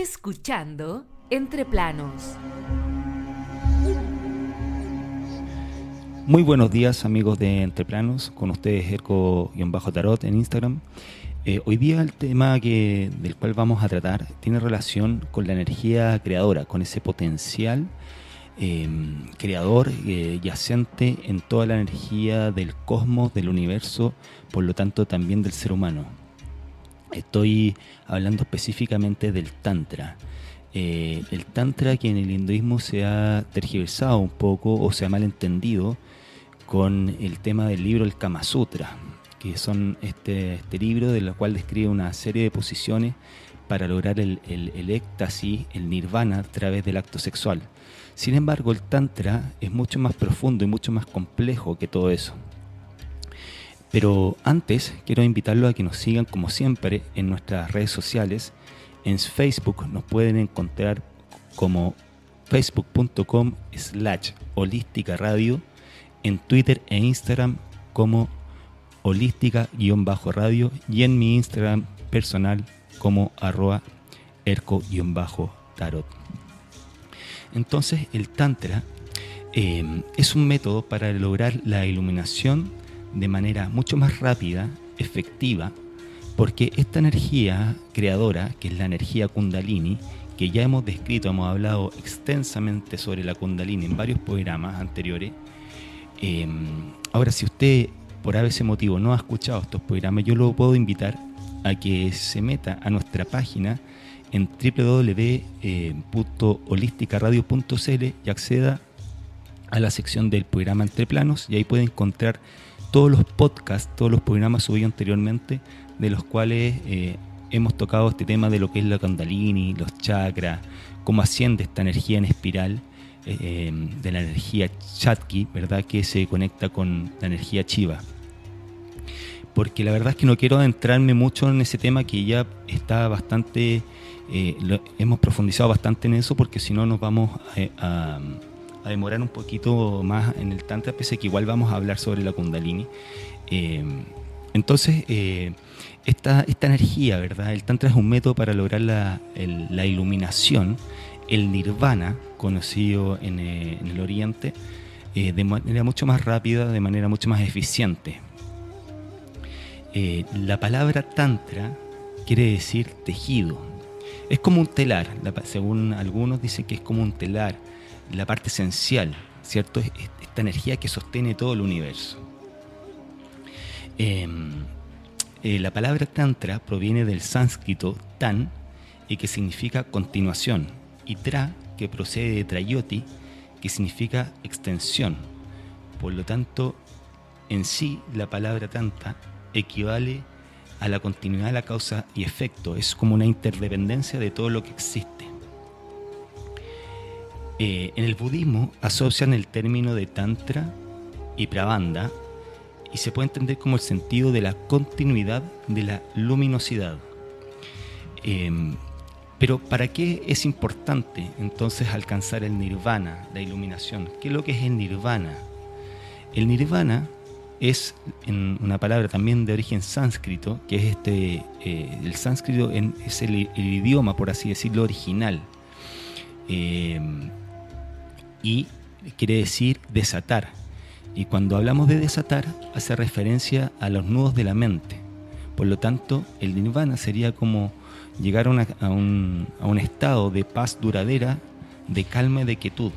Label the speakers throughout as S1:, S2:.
S1: Escuchando Entre Planos.
S2: Muy buenos días amigos de Entre Planos, con ustedes Erco-Tarot en Instagram. Eh, hoy día el tema que, del cual vamos a tratar tiene relación con la energía creadora, con ese potencial em, creador eh, yacente en toda la energía del cosmos, del universo, por lo tanto también del ser humano. Estoy hablando específicamente del Tantra. Eh, el Tantra que en el hinduismo se ha tergiversado un poco o se ha malentendido con el tema del libro El Kama Sutra que son este, este libro de lo cual describe una serie de posiciones para lograr el, el, éxtasis, el nirvana a través del acto sexual. Sin embargo, el tantra es mucho más profundo y mucho más complejo que todo eso. Pero antes quiero invitarlos a que nos sigan como siempre en nuestras redes sociales. En Facebook nos pueden encontrar como facebook.com slash holística radio, en Twitter e Instagram como holística-radio y en mi Instagram personal como arroba erco-tarot. Entonces el Tantra em, es un método para lograr la iluminación de manera mucho más rápida, efectiva, porque esta energía creadora, que es la energía kundalini, que ya hemos descrito, hemos hablado extensamente sobre la kundalini en varios programas anteriores, em, ahora si usted por ese motivo no ha escuchado estos programas, yo lo puedo invitar a que se meta a nuestra página en www.holisticaradio.cl y acceda a la sección del programa Entre Planos y ahí puede encontrar todos los podcasts, todos los programas subidos anteriormente, de los cuales eh, hemos tocado este tema de lo que es la Kundalini, los chakras, cómo asciende esta energía en espiral eh, de la energía Chatki, ¿verdad? Que se conecta con la energía Chiva porque la verdad es que no quiero adentrarme mucho en ese tema que ya está bastante, eh, hemos profundizado bastante en eso, porque si no nos vamos a, demorar un poquito más en el Tantra, pese que igual vamos a hablar sobre la Kundalini. Eh, entonces, eh, esta, esta energía, ¿verdad? El Tantra es un método para lograr la, la iluminación, el nirvana, conocido en, en el Oriente, de manera mucho más rápida, de manera mucho más eficiente. Eh, la palabra tantra quiere decir tejido. Es como un telar, según algunos dicen que es como un telar, la parte esencial, ¿cierto? Esta energía que sostiene todo el universo. Em, eh, la palabra tantra proviene del sánscrito tan, y que significa continuación, y tra, que procede de trayoti, que significa extensión. Por lo tanto, en sí la palabra tantra equivale a la continuidad de la causa y efecto, es como una interdependencia de todo lo que existe. Eh, en el budismo asocian el término de tantra y prabanda y se puede entender como el sentido de la continuidad de la luminosidad. Em, pero ¿para qué es importante entonces alcanzar el nirvana, la iluminación? ¿Qué es lo que es el nirvana? El nirvana es una palabra también de origen sánscrito, que es este, eh, el sánscrito es el, idioma, por así decirlo, original. Eh, y quiere decir desatar. Y cuando hablamos de desatar, hace referencia a los nudos de la mente. Por lo tanto, el nirvana sería como llegar a, un, un estado de paz duradera, de calma y de quietud.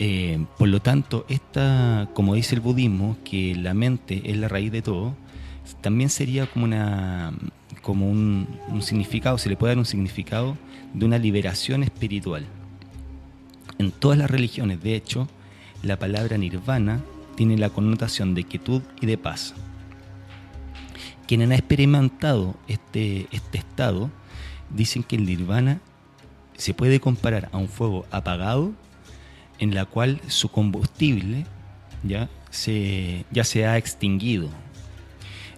S2: Eh, por lo tanto, esta, como dice el budismo, que la mente es la raíz de todo, también sería como una como un, significado, se le puede dar un significado de una liberación espiritual. En todas las religiones, de hecho, la palabra nirvana tiene la connotación de quietud y de paz. Quienes han experimentado este, este estado dicen que el nirvana se puede comparar a un fuego apagado en la cual su combustible ya se, ya se ha extinguido.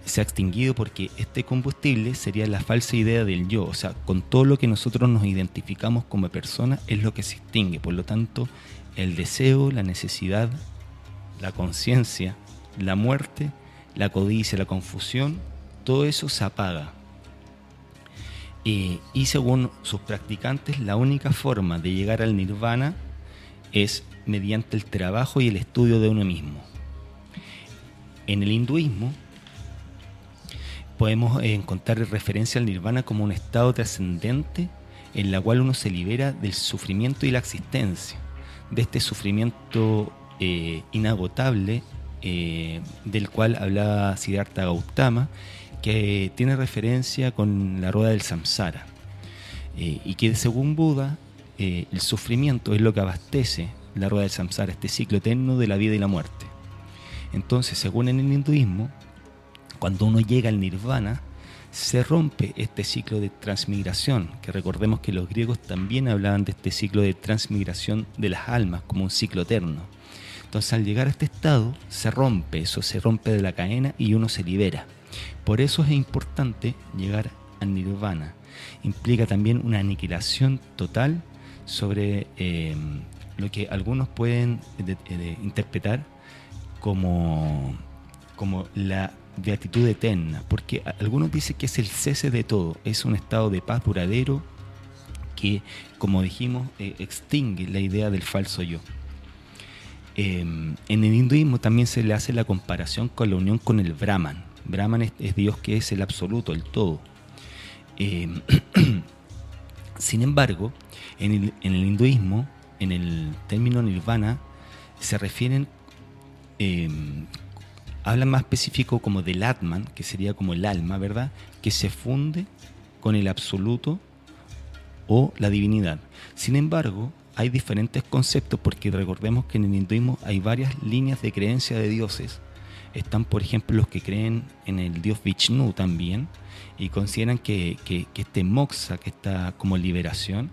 S2: Se ha extinguido porque este combustible sería la falsa idea del yo, o sea, con todo lo que nosotros nos identificamos como persona es lo que se extingue. Por lo tanto, el deseo, la necesidad, la conciencia, la muerte, la codicia, la confusión, todo eso se apaga. y según sus practicantes, la única forma de llegar al nirvana es mediante el trabajo y el estudio de uno mismo. En el hinduismo podemos encontrar referencia al nirvana como un estado trascendente en la cual uno se libera del sufrimiento y la existencia, de este sufrimiento eh, inagotable eh, del cual hablaba Siddhartha Gautama, que tiene referencia con la rueda del samsara, eh, y que según Buda el sufrimiento es lo que abastece la rueda del samsara, este ciclo eterno de la vida y la muerte. Entonces, según en el hinduismo, cuando uno llega al nirvana, se rompe este ciclo de transmigración, que recordemos que los griegos también hablaban de este ciclo de transmigración de las almas como un ciclo eterno. Entonces al llegar a este estado se rompe eso, se rompe de la cadena y uno se libera. Por eso es importante llegar al nirvana. Implica también una aniquilación total sobre eh, lo que algunos pueden interpretar como, como la beatitud eterna, porque algunos dicen que es el cese de todo, es un estado de paz duradero que, como dijimos, eh, extingue la idea del falso yo. Em, en el hinduismo también se le hace la comparación con la unión con el Brahman. Brahman es, Dios que es el absoluto, el todo. Em, sin embargo, en el, hinduismo, en el término nirvana, se refieren em, hablan más específico como del Atman, que sería como el alma, ¿verdad? Que se funde con el absoluto o la divinidad. Sin embargo, hay diferentes conceptos porque recordemos que en el hinduismo hay varias líneas de creencia de dioses. Están, por ejemplo, los que creen en el dios Vishnu también y consideran que, este moksha, que está como liberación,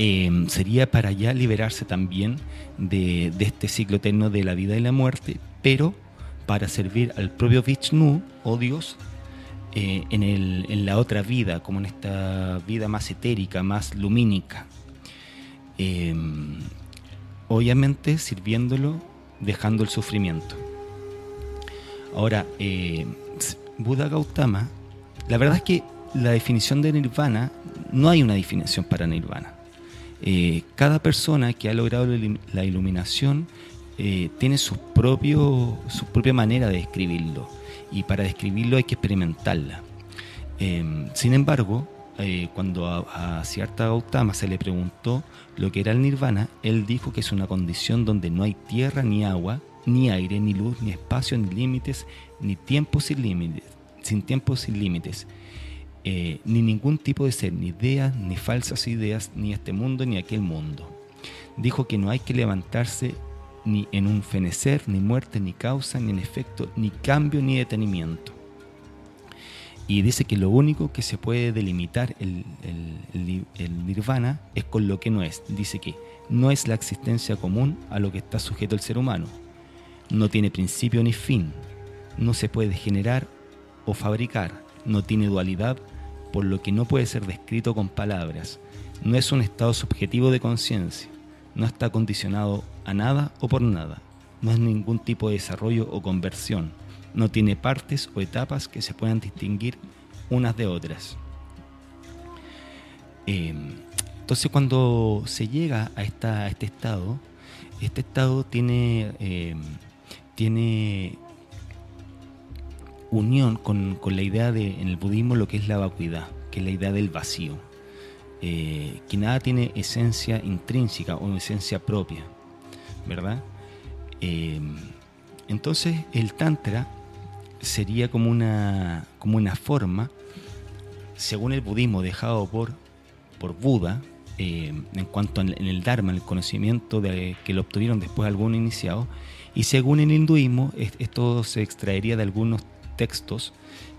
S2: eh, sería para ya liberarse también de, de, este ciclo eterno de la vida y la muerte, pero para servir al propio Vishnu o Dios eh, en, el, en, la otra vida, como en esta vida más etérica, más lumínica. Em, obviamente sirviéndolo, dejando el sufrimiento. Ahora, eh, Buda Gautama, la verdad es que la definición de nirvana, no hay una definición para nirvana. Eh, cada persona que ha logrado la iluminación eh, tiene su, propio, su propia manera de describirlo y para describirlo hay que experimentarla. Em, sin embargo, eh, cuando a, a Siddhartha Gautama se le preguntó lo que era el nirvana, él dijo que es una condición donde no hay tierra ni agua, ni aire, ni luz, ni espacio, ni límites, ni tiempo sin límites, sin tiempo sin límites. Eh, ni ningún tipo de ser, ni ideas, ni falsas ideas, ni este mundo, ni aquel mundo. Dijo que no hay que levantarse ni en un fenecer, ni muerte, ni causa, ni en efecto, ni cambio, ni detenimiento. Y dice que lo único que se puede delimitar el, nirvana es con lo que no es. Dice que no es la existencia común a lo que está sujeto el ser humano. No tiene principio ni fin. No se puede generar o fabricar. No tiene dualidad, por lo que no puede ser descrito con palabras. No es un estado subjetivo de conciencia no está condicionado a nada o por nada, no es ningún tipo de desarrollo o conversión, no tiene partes o etapas que se puedan distinguir unas de otras. Em, entonces cuando se llega a, esta, este estado, este estado tiene, em, tiene unión con, con, la idea de en el budismo lo que es la vacuidad, que es la idea del vacío. Eh, que nada tiene esencia intrínseca o esencia propia, ¿verdad? Eh, entonces el Tantra sería como una, como una forma, según el budismo dejado por, por Buda, eh, en cuanto en el Dharma, el conocimiento de, que lo obtuvieron después algunos iniciados, y según el hinduismo, esto se extraería de algunos textos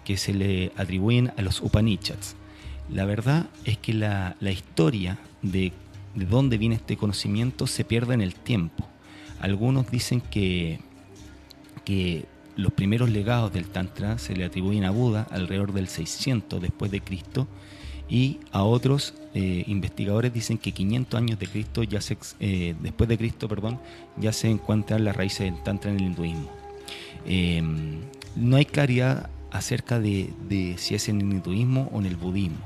S2: que se le atribuyen a los Upanishads. La verdad es que la, historia de, dónde viene este conocimiento se pierde en el tiempo. Algunos dicen que, que los primeros legados del Tantra se le atribuyen a Buda alrededor del 600 después de Cristo y a otros eh, investigadores dicen que 500 años de Cristo ya se, eh, después de Cristo perdón, ya se encuentran las raíces del Tantra en el hinduismo. Eh, no hay claridad acerca de, si es en el hinduismo o en el budismo.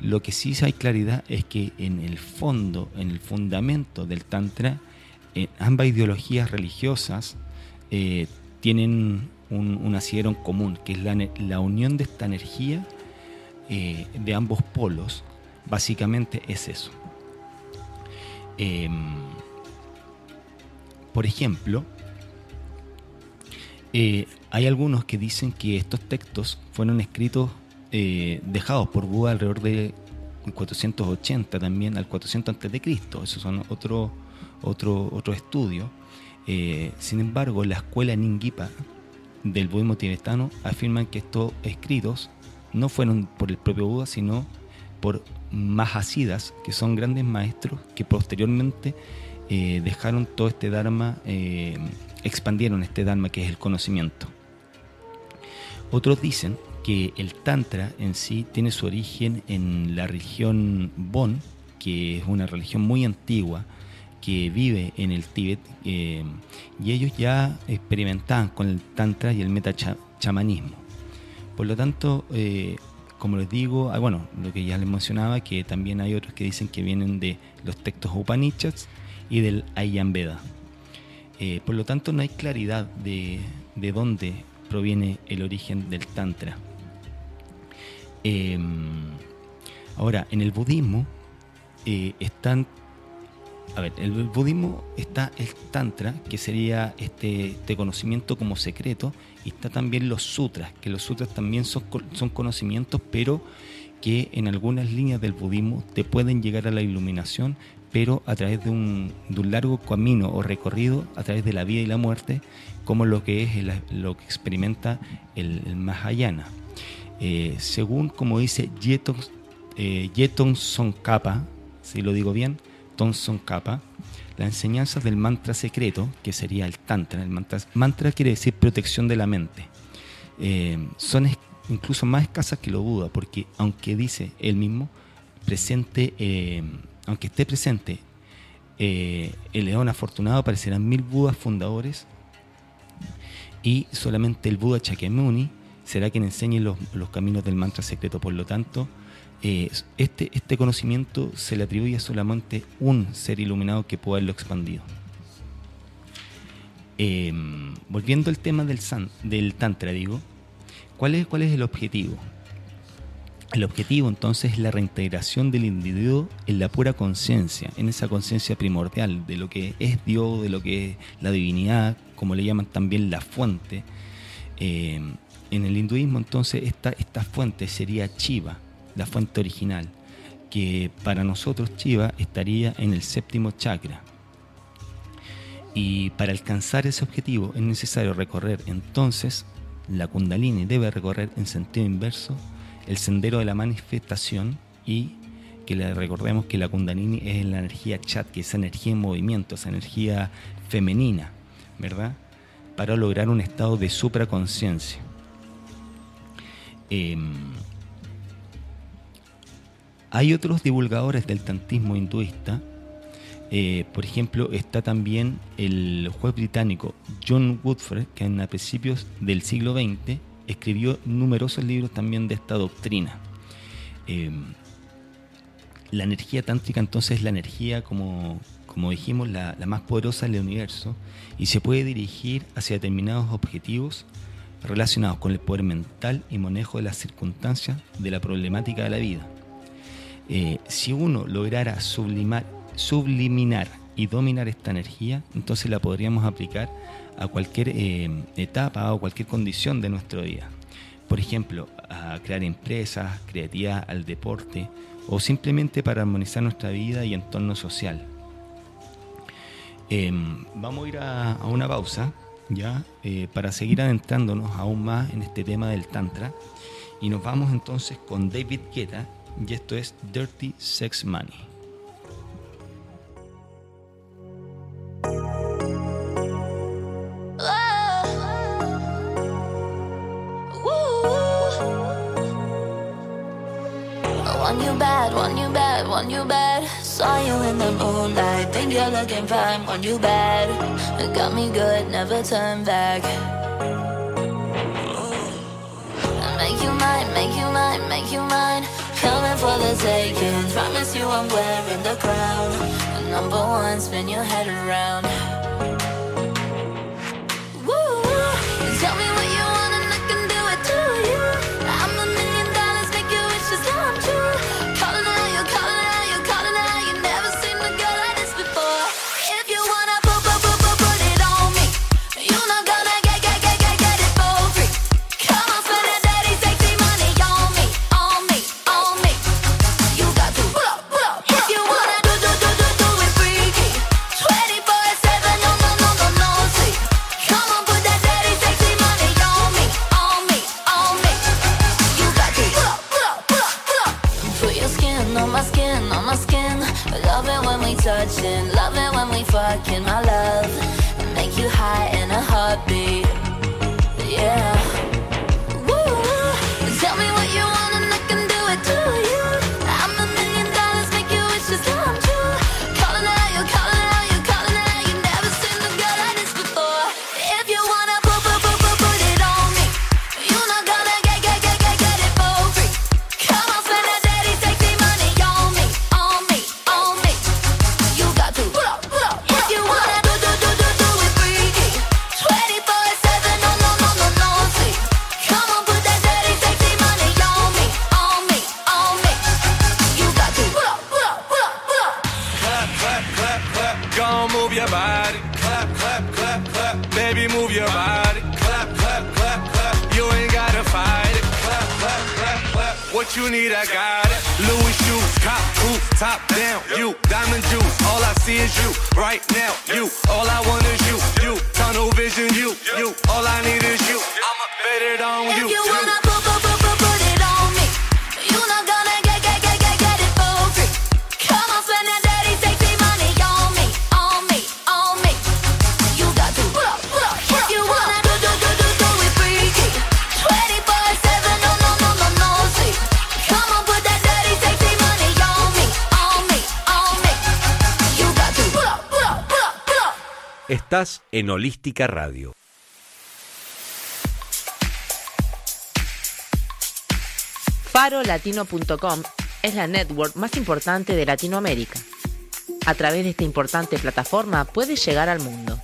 S2: Lo que sí hay claridad es que en el fondo, en el fundamento del Tantra, eh, ambas ideologías religiosas eh, tienen un, asidero en común, que es la, unión de esta energía eh, de ambos polos. Básicamente es eso. Em, por ejemplo, hay algunos que dicen que estos textos fueron escritos, dejados por Buda alrededor de 480 también al 400 antes de Cristo. Esos son otro, otro, otro estudio. Eh, sin embargo, la escuela Ningipa del budismo tibetano afirman que estos escritos no fueron por el propio Buda, sino por Mahasidas, que son grandes maestros que posteriormente dejaron todo este Dharma expandieron este Dharma que es el conocimiento. Otros dicen que el Tantra en sí tiene su origen en la religión Bon, que es una religión muy antigua que vive en el Tíbet, eh, y ellos ya experimentaban con el Tantra y el metachamanismo. Por lo tanto, eh, como les digo, ah, bueno, lo que ya les mencionaba, que también hay otros que dicen que vienen de los textos Upanishads y del Ayurveda. Eh, por lo tanto, no hay claridad de, dónde proviene el origen del Tantra. Em, ahora, en el budismo eh, están. A ver, el budismo está el Tantra, que sería este, este, conocimiento como secreto, y está también los sutras, que los sutras también son, son conocimientos, pero que en algunas líneas del budismo te pueden llegar a la iluminación, pero a través de un, largo camino o recorrido a través de la vida y la muerte, como lo que es lo que experimenta el, Mahayana. Eh, según como dice Yeton, eh, Kappa, si lo digo bien, Tonson Kappa, las enseñanzas del mantra secreto, que sería el Tantra, el mantra, mantra quiere decir protección de la mente, eh, son incluso más escasas que lo Buda, porque aunque dice él mismo, presente eh, aunque esté presente eh, el león afortunado, aparecerán mil Budas fundadores y solamente el Buda Chakyamuni será quien enseñe los, caminos del mantra secreto. Por lo tanto, eh, este, este conocimiento se le atribuye a solamente un ser iluminado que pueda haberlo expandido. Em, volviendo al tema del, del Tantra, digo, ¿cuál es, ¿cuál es el objetivo? El objetivo entonces es la reintegración del individuo en la pura conciencia, en esa conciencia primordial de lo que es Dios, de lo que es la divinidad, como le llaman también la fuente. Eh, en el hinduismo entonces esta, esta fuente sería Chiva, la fuente original, que para nosotros Chiva estaría en el séptimo chakra. Y para alcanzar ese objetivo es necesario recorrer entonces la kundalini, debe recorrer en sentido inverso el sendero de la manifestación y que le recordemos que la kundalini es la energía chat, que es esa energía en movimiento, esa energía femenina, ¿verdad? Para lograr un estado de supraconciencia. Em, hay otros divulgadores del tantismo hinduista, eh, por ejemplo, está también el juez británico John Woodford, que en a principios del siglo XX escribió numerosos libros también de esta doctrina. Eh, la energía tántrica entonces es la energía, como, como dijimos, la, más poderosa del universo y se puede dirigir hacia determinados objetivos relacionados con el poder mental y manejo de las circunstancias de la problemática de la vida. Eh, si uno lograra sublimar, subliminar y dominar esta energía, entonces la podríamos aplicar a cualquier eh, etapa o cualquier condición de nuestro día. Por ejemplo, a crear empresas, creatividad al deporte o simplemente para armonizar nuestra vida y entorno social. Em, vamos a ir a, una pausa ya eh, para seguir adentrándonos aún más en este tema del Tantra y nos vamos entonces con David Guetta y esto es Dirty Sex Money.
S3: want you bad. Saw you in the moonlight, think you're looking fine, want you bad. Got me good, never turn back. you mine, make you mine, make you mine. Coming for the taking. Promise you I'm wearing the crown. Number one, spin your head around. touching, loving when we fuckin', my love.
S4: En Holística Radio.
S1: Farolatino.com es la network más importante de Latinoamérica. A través de esta importante plataforma puedes llegar al mundo.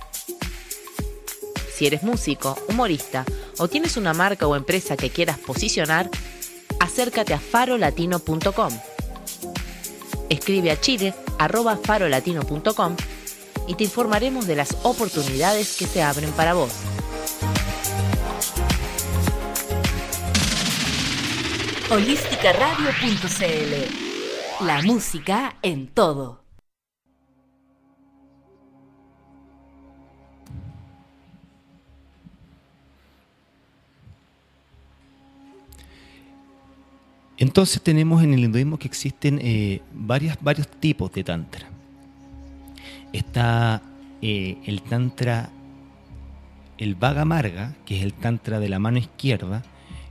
S1: Si eres músico, humorista o tienes una marca o empresa que quieras posicionar, acércate a farolatino.com. Escribe a chile farolatino.com y te informaremos de las oportunidades que se abren para vos. Holisticaradio.cl La música en todo.
S2: Entonces tenemos en el hinduismo que existen eh, varios tipos de tantra está eh, el tantra, el vaga marga, que es el tantra de la mano izquierda,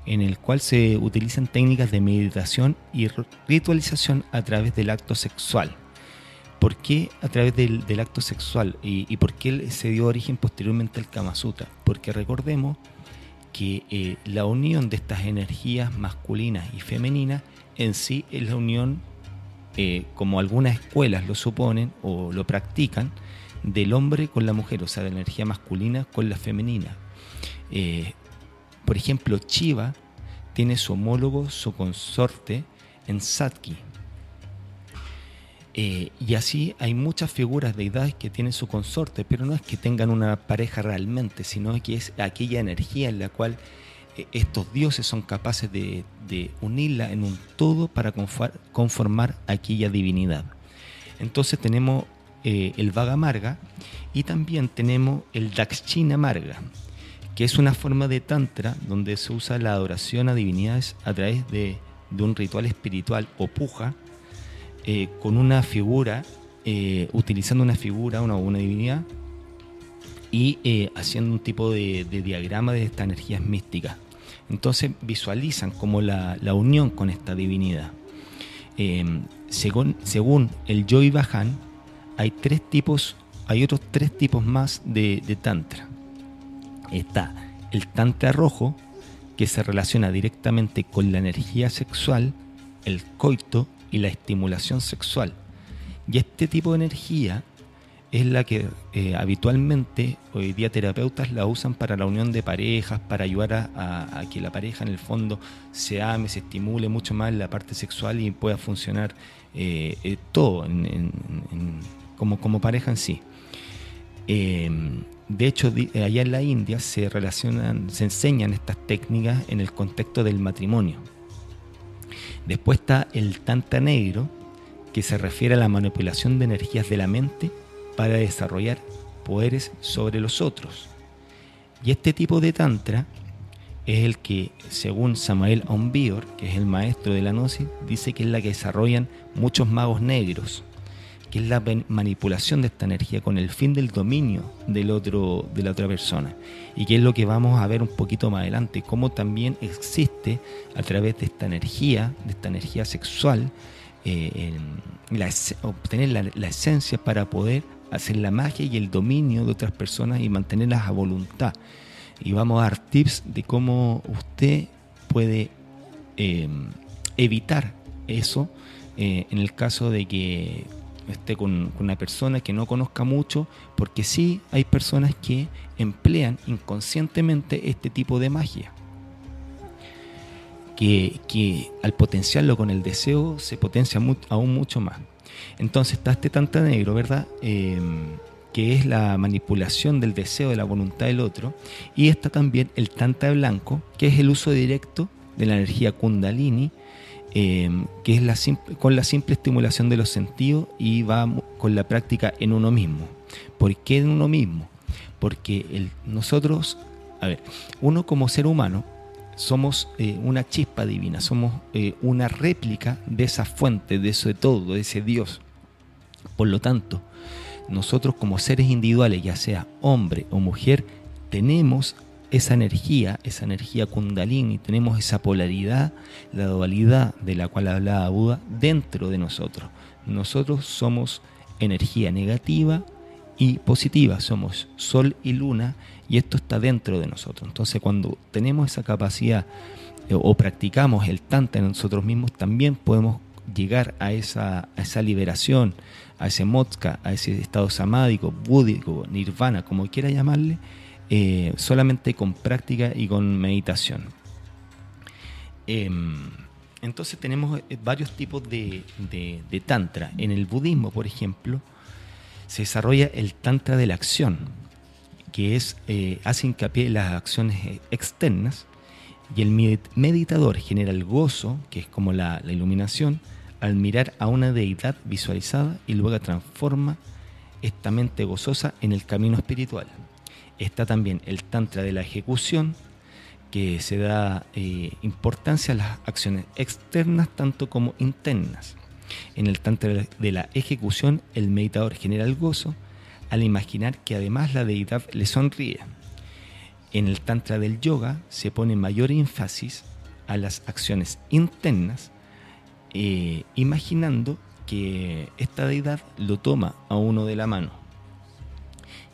S2: en el cual se utilizan técnicas de meditación y ritualización a través del acto sexual. ¿Por qué a través del, acto sexual? ¿Y, por qué se dio origen posteriormente al Kama Sutra? Porque recordemos que eh, la unión de estas energías masculinas y femeninas en sí es la unión eh, como algunas escuelas lo suponen o lo practican, del hombre con la mujer, o sea, de la energía masculina con la femenina. Eh, por ejemplo, Chiva tiene su homólogo, su consorte en Satki. Eh, y así hay muchas figuras de deidades que tienen su consorte, pero no es que tengan una pareja realmente, sino que es aquella energía en la cual estos dioses son capaces de, unirla en un todo para conformar aquella divinidad. Entonces tenemos eh, el Vaga Marga y también tenemos el Dakshina Marga, que es una forma de Tantra donde se usa la adoración a divinidades a través de, un ritual espiritual o puja, eh, con una figura, utilizando una figura, una, una divinidad, y eh, haciendo un tipo de, diagrama de estas energías místicas. Entonces visualizan como la, unión con esta divinidad. Em, según, según, el Joy Bajan, hay tres tipos, hay otros tres tipos más de, Tantra. Está el Tantra rojo, que se relaciona directamente con la energía sexual, el coito y la estimulación sexual. Y este tipo de energía es la que eh, habitualmente hoy día terapeutas la usan para la unión de parejas, para ayudar a, que la pareja en el fondo se ame, se estimule mucho más la parte sexual y pueda funcionar eh, eh, todo como, como pareja en sí. Em, de hecho, allá en la India se relacionan, se enseñan estas técnicas en el contexto del matrimonio. Después está el Tantra negro, que se refiere a la manipulación de energías de la mente para desarrollar poderes sobre los otros. Y este tipo de tantra es el que, según Samael Aumbior, que es el maestro de la gnosis, dice que es la que desarrollan muchos magos negros, que es la manipulación de esta energía con el fin del dominio del otro, de la otra persona. Y que es lo que vamos a ver un poquito más adelante, cómo también existe a través de esta energía, de esta energía sexual, eh, obtener la, la esencia para poder hacer la magia y el dominio de otras personas y mantenerlas a voluntad. Y vamos a dar tips de cómo usted puede em, evitar eso eh, en el caso de que esté con, una persona que no conozca mucho, porque sí hay personas que emplean inconscientemente este tipo de magia. Que, que al potenciarlo con el deseo se potencia aún mucho más. Entonces está este tantra negro, ¿verdad? Em, que es la manipulación del deseo de la voluntad del otro. Y está también el tantra blanco, que es el uso directo de la energía kundalini, em, que es la con la simple estimulación de los sentidos y va con la práctica en uno mismo. ¿Por qué en uno mismo? Porque nosotros, a ver, uno como ser humano somos eh, una chispa divina, somos eh, una réplica de esa fuente, de eso de todo, de ese Dios. Por lo tanto, nosotros como seres individuales, ya sea hombre o mujer, tenemos esa energía, esa energía kundalini, tenemos esa polaridad, la dualidad de la cual hablaba Buda dentro de nosotros. Nosotros somos energía negativa y positiva, somos sol y luna y esto está dentro de nosotros. Entonces cuando tenemos esa capacidad eh, o practicamos el tantra en nosotros mismos, también podemos llegar a esa, esa liberación, a ese motka, a ese estado samádico, búdico, nirvana, como quiera llamarle, eh, solamente con práctica y con meditación. Em, entonces tenemos eh, varios tipos de, de, tantra. En el budismo, por ejemplo, se desarrolla el tantra de la acción, que es, eh, hace hincapié en las acciones eh, externas y el meditador genera el gozo, que es como la, iluminación, al mirar a una deidad visualizada y luego transforma esta mente gozosa en el camino espiritual. Está también el tantra de la ejecución, que se da eh, importancia a las acciones externas tanto como internas. En el tantra de la ejecución, el meditador genera el gozo al imaginar que además la deidad le sonríe. En el Tantra del Yoga se pone mayor énfasis a las acciones internas, eh, imaginando que esta deidad lo toma a uno de la mano.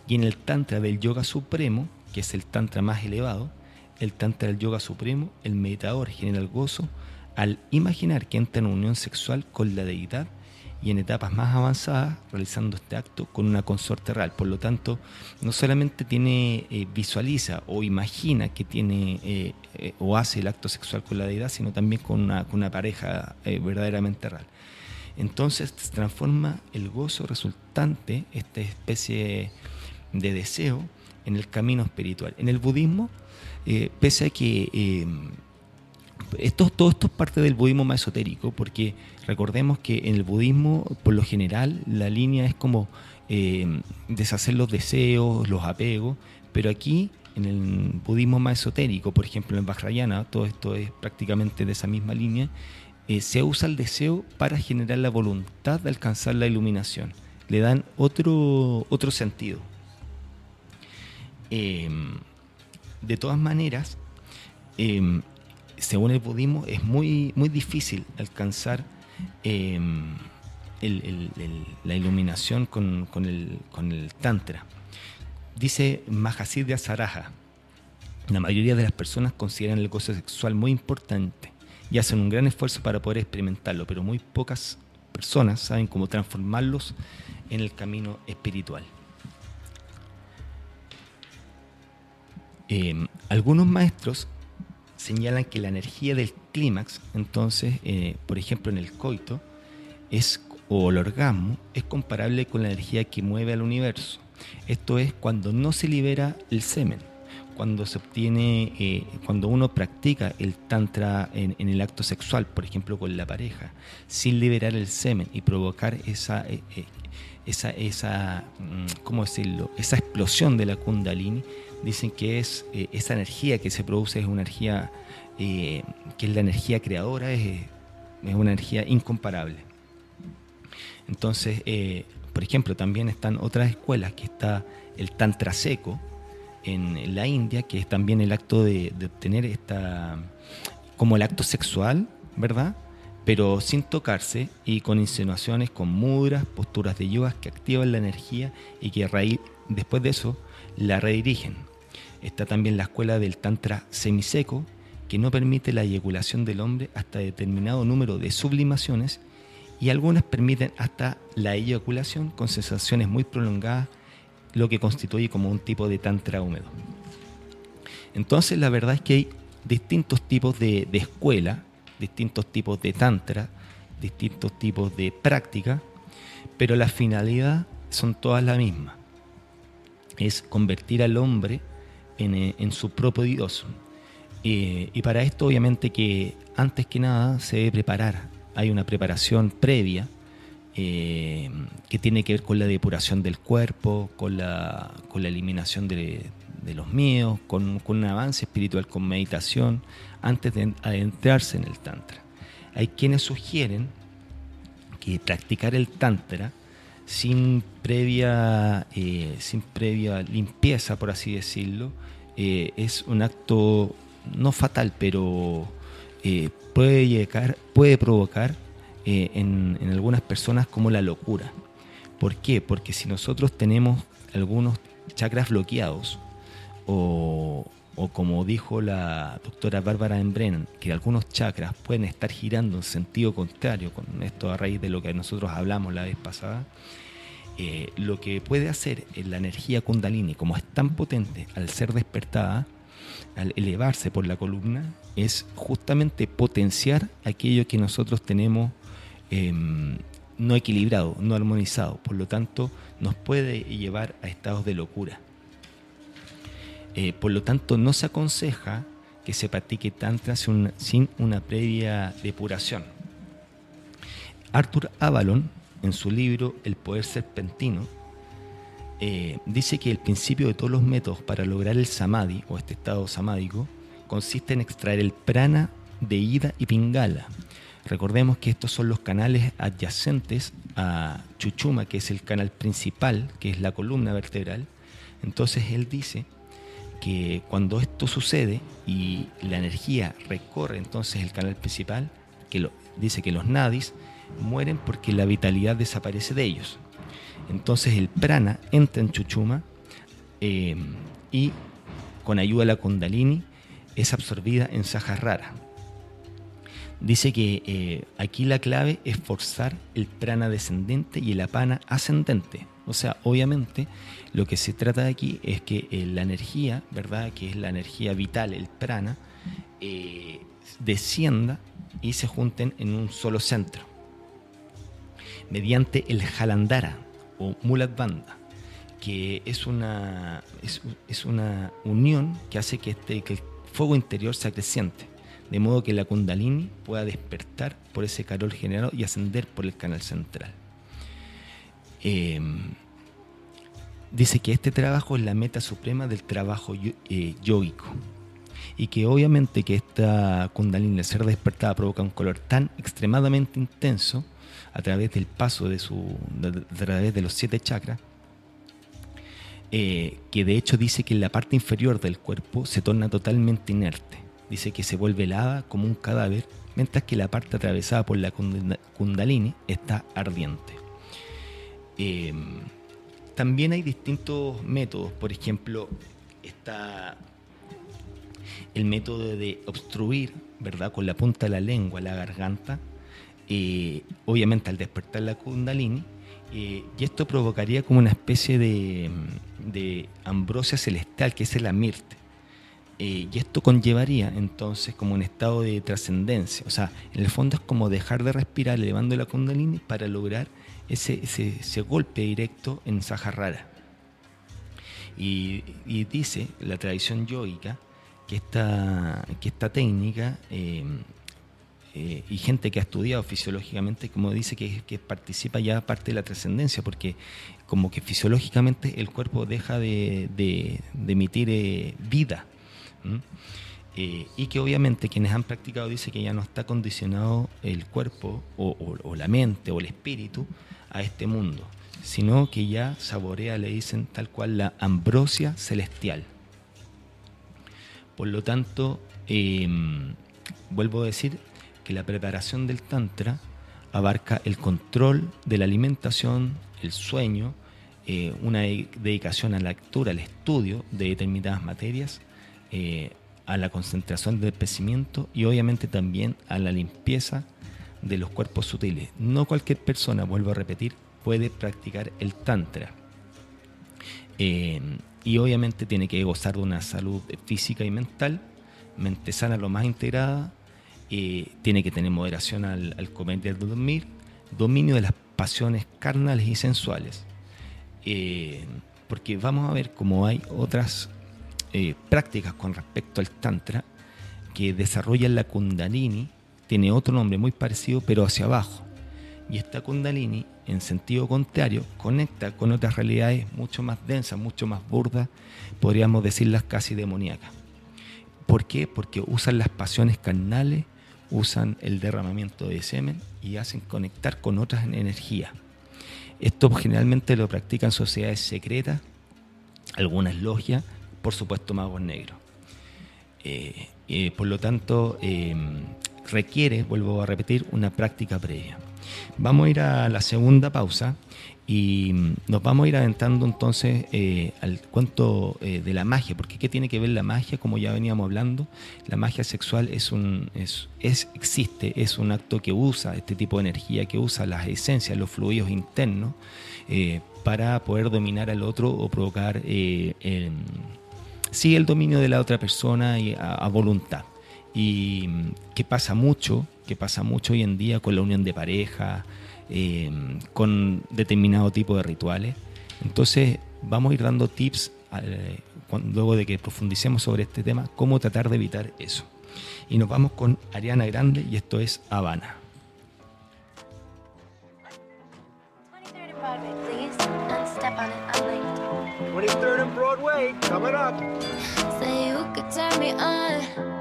S2: Y en el Tantra del Yoga Supremo, que es el Tantra más elevado, el Tantra del Yoga Supremo, el meditador genera el gozo al imaginar que entra en unión sexual con la deidad y en etapas más avanzadas realizando este acto con una consorte real. Por lo tanto, no solamente tiene, eh, visualiza o imagina que tiene eh, eh, o hace el acto sexual con la deidad, sino también con una, con una pareja verdaderamente real. Entonces se transforma el gozo resultante, esta especie de deseo, en el camino espiritual. En el budismo, pese a que esto, todo esto es parte del budismo más esotérico, porque recordemos que en el budismo, por lo general, la línea es como eh, deshacer los deseos, los apegos, pero aquí, en el budismo más esotérico, por ejemplo en Vajrayana, todo esto es prácticamente de esa misma línea, eh, se usa el deseo para generar la voluntad de alcanzar la iluminación. Le dan otro, otro sentido. Em, de todas maneras, em, según el budismo, es muy, muy difícil alcanzar em, la iluminación con, el, Tantra. Dice Mahasiddha Saraja, La mayoría de las personas consideran el gozo sexual muy importante y hacen un gran esfuerzo para poder experimentarlo, pero muy pocas personas saben cómo transformarlos en el camino espiritual. Eh, algunos maestros señalan que la energía del clímax, entonces, eh, por ejemplo, en el coito, es, o el orgasmo, es comparable con la energía que mueve al universo. Esto es cuando no se libera el semen, cuando se obtiene, eh, cuando uno practica el tantra en, el acto sexual, por ejemplo, con la pareja, sin liberar el semen y provocar esa, esa, esa, mm, ¿cómo decirlo? esa explosión de la kundalini, dicen que es eh, esa energía que se produce es una energía eh, que es la energía creadora, es, una energía incomparable. Entonces, eh, por ejemplo, también están otras escuelas, que está el Tantra Seco en, la India, que es también el acto de, obtener esta, como el acto sexual, ¿verdad? Pero sin tocarse y con insinuaciones, con mudras, posturas de yoga que activan la energía y que raíz, después de eso la redirigen. Está también la escuela del Tantra semiseco, que no permite la eyaculación del hombre hasta determinado número de sublimaciones y algunas permiten hasta la eyaculación con sensaciones muy prolongadas, lo que constituye como un tipo de tantra húmedo. Entonces la verdad es que hay distintos tipos de, de escuela, distintos tipos de tantra, distintos tipos de práctica, pero la finalidad son todas la misma. Es convertir al hombre eh, en, su propio Dios. Y para esto obviamente que antes que nada se debe preparar. Hay una preparación previa eh, que tiene que ver con la depuración del cuerpo, con la, con la eliminación de, los miedos, con, un avance espiritual, con meditación, antes de adentrarse en el Tantra. Hay quienes sugieren que practicar el Tantra sin previa, sin previa limpieza, por así decirlo, eh, es un acto no fatal, pero eh, puede, llegar, puede provocar eh, en, algunas personas como la locura. ¿Por qué? Porque si nosotros tenemos algunos chakras bloqueados, o, como dijo la doctora Bárbara Embrenan, que algunos chakras pueden estar girando en sentido contrario, con esto a raíz de lo que nosotros hablamos la vez pasada, eh, lo que puede hacer la energía kundalini, como es tan potente al ser despertada, al elevarse por la columna, es justamente potenciar aquello que nosotros tenemos em, no equilibrado, no armonizado. Por lo tanto, nos puede llevar a estados de locura. Eh, por lo tanto, no se aconseja que se practique tantra sin una previa depuración. Arthur Avalon en su libro El poder serpentino, eh, dice que el principio de todos los métodos para lograr el samadhi o este estado samádico consiste en extraer el prana de ida y pingala. Recordemos que estos son los canales adyacentes a Chuchuma, que es el canal principal, que es la columna vertebral. Entonces él dice que cuando esto sucede y la energía recorre entonces el canal principal, que lo, dice que los nadis mueren porque la vitalidad desaparece de ellos. Entonces el prana entra en Chuchuma eh, y con ayuda de la Kundalini es absorbida en Saharrara. Dice que eh, aquí la clave es forzar el prana descendente y el apana ascendente. O sea, obviamente lo que se trata de aquí es que eh, la energía, ¿verdad? Que es la energía vital, el prana, descienda y se junten en un solo centro mediante el Jalandara o Muladbanda, que es una, es, una unión que hace que, este, que el fuego interior sea creciente, de modo que la Kundalini pueda despertar por ese calor generado y ascender por el canal central. Em, dice que este trabajo es la meta suprema del trabajo eh, y que obviamente que esta kundalini al ser despertada provoca un color tan extremadamente intenso a través del paso de su a través de los siete chakras eh, que de hecho dice que la parte inferior del cuerpo se torna totalmente inerte. Dice que se vuelve helada como un cadáver mientras que la parte atravesada por la kundalini está ardiente eh, también hay distintos métodos por ejemplo está el método de obstruir, ¿verdad? Con la punta de la lengua, la garganta, eh, obviamente al despertar la kundalini, eh, y esto provocaría como una especie de, de ambrosia celestial, que es la mirte. Eh, y esto conllevaría entonces como un estado de trascendencia. O sea, en el fondo es como dejar de respirar elevando la kundalini para lograr ese, golpe directo en Saharara. Y, y, dice la tradición yoica que esta, que esta técnica eh, eh, y gente que ha estudiado fisiológicamente, como dice, que, participa ya parte de la trascendencia, porque como que fisiológicamente el cuerpo deja de, de, emitir eh, vida. y que obviamente quienes han practicado dice que ya no está condicionado el cuerpo o, la mente o el espíritu a este mundo, sino que ya saborea, le dicen tal cual, la ambrosia celestial. Por lo tanto, em, vuelvo a decir que la preparación del Tantra abarca el control de la alimentación, el sueño, eh, una dedicación a la lectura, al estudio de determinadas materias, eh, a la concentración del crecimiento y obviamente también a la limpieza de los cuerpos sutiles. No cualquier persona, vuelvo a repetir, puede practicar el Tantra. Eh, y obviamente tiene que gozar de una salud física y mental, mente sana lo más integrada, eh, tiene que tener moderación al, comer y al dormir, dominio de las pasiones carnales y sensuales. Eh, porque vamos a ver cómo hay otras prácticas con respecto al Tantra que desarrollan la Kundalini, tiene otro nombre muy parecido, pero hacia abajo. Y esta Kundalini, en sentido contrario, conecta con otras realidades mucho más densas, mucho más burdas, podríamos decirlas casi demoníacas. ¿Por qué? Porque usan las pasiones carnales, usan el derramamiento de semen y hacen conectar con otras energías. Esto generalmente lo practican sociedades secretas, algunas logias, por supuesto magos negros. Eh, eh, por lo tanto, eh, requiere, vuelvo a repetir, una práctica previa. Vamos a ir a la segunda pausa y nos vamos a ir aventando entonces eh, al cuento eh, de la magia, porque ¿qué tiene que ver la magia? Como ya veníamos hablando, la magia sexual es un, es, existe, es un acto que usa este tipo de energía, que usa las esencias, los fluidos internos, eh, para poder dominar al otro o provocar el, sí el dominio de la otra persona y a voluntad. Y que pasa mucho, que pasa mucho hoy en día con la unión de pareja, eh, con determinado tipo de rituales. Entonces vamos a ir dando tips eh, luego de que profundicemos sobre este tema, cómo tratar de evitar eso. Y nos vamos con Ariana Grande y esto es Habana. Broadway, coming up. Say you could turn me on,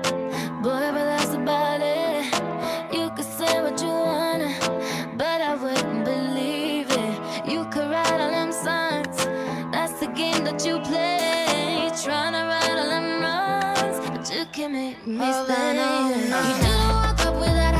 S2: boy, but that's about it. You could say what you wanna, but I wouldn't believe it. You could write all them songs, that's the game that you play. Trying to write all them wrongs, but you can make me stay. You didn't walk up with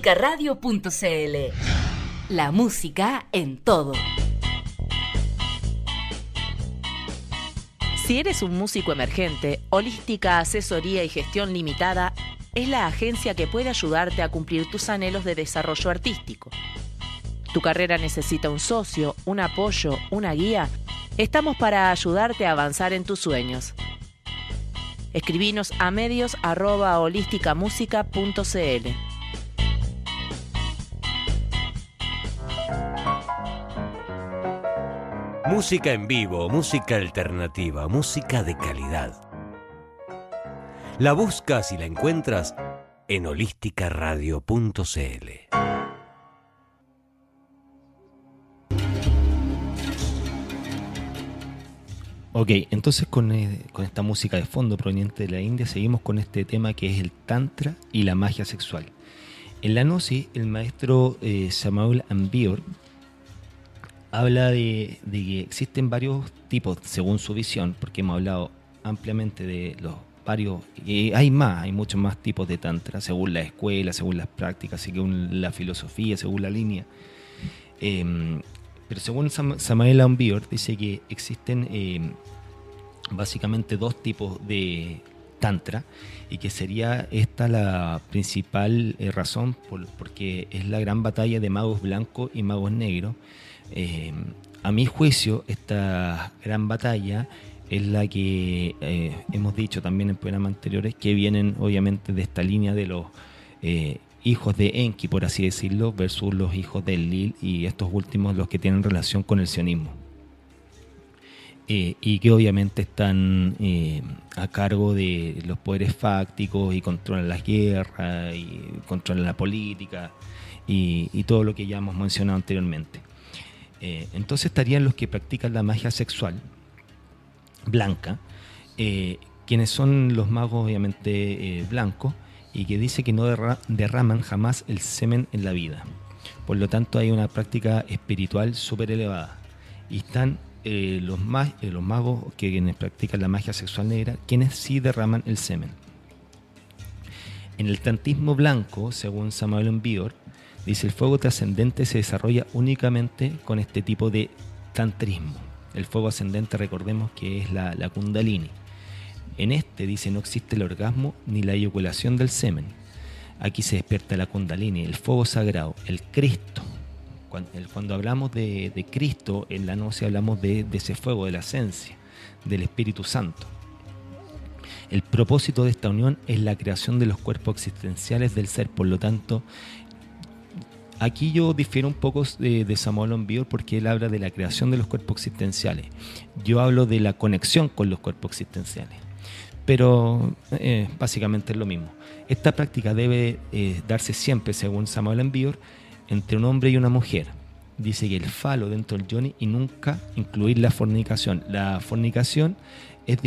S4: holísticaradio.cl. La música en todo.
S1: Si eres un músico emergente, Holística Asesoría y Gestión Limitada es la agencia que puede ayudarte a cumplir tus anhelos de desarrollo artístico. Tu carrera necesita un socio, un apoyo, una guía. Estamos para ayudarte a avanzar en tus sueños. Escribinos a medios arroba
S5: Música en vivo, música alternativa, música de calidad. La buscas y la encuentras en holísticaradio.cl.
S2: Ok, entonces con, eh, con, esta música de fondo proveniente de la India seguimos con este tema que es el Tantra y la magia sexual. En la Gnosis, el maestro eh, Samuel Ambior habla de, que existen varios tipos, según su visión, porque hemos hablado ampliamente de los varios, hay más, hay muchos más tipos de Tantra, según la escuela, según las prácticas, según la filosofía, según la línea. Eh, pero según Samael Ambior, dice que existen eh, básicamente dos tipos de tantra y que sería esta la principal eh, razón por, porque es la gran batalla de magos blancos y magos negros. Eh, a mi juicio, esta gran batalla es la que hemos dicho también en programas anteriores, que vienen obviamente de esta línea de los hijos de Enki, por así decirlo, versus los hijos de Lil y estos últimos los que tienen relación con el sionismo. Eh, y que obviamente están eh, a cargo de los poderes fácticos y controlan las guerras y controlan la política y, todo lo que ya hemos mencionado anteriormente. Eh, entonces estarían los que practican la magia sexual blanca, quienes son los magos obviamente blancos, y que dice que no derraman jamás el semen en la vida. Por lo tanto, hay una práctica espiritual súper elevada. Y están eh, los, eh, los magos que quienes practican la magia sexual negra, quienes sí derraman el semen. En el tantismo blanco, según Samuel Envior, dice el fuego trascendente se desarrolla únicamente con este tipo de tantrismo. El fuego ascendente, recordemos que es la, la kundalini. En este dice no existe el orgasmo ni la eyaculación del semen. Aquí se despierta la kundalini, el fuego sagrado, el Cristo. Cuando, hablamos de, Cristo, en la noche hablamos de, ese fuego, de la esencia, del Espíritu Santo. El propósito de esta unión es la creación de los cuerpos existenciales del ser, por lo tanto, Aquí yo difiero un poco de, Samuel Onbior porque él habla de la creación de los cuerpos existenciales. Yo hablo de la conexión con los cuerpos existenciales pero eh, básicamente es lo mismo. Esta práctica debe eh, darse siempre, según Samuel Envior, entre un hombre y una mujer. Dice que el falo dentro del Johnny y nunca incluir la fornicación. La fornicación es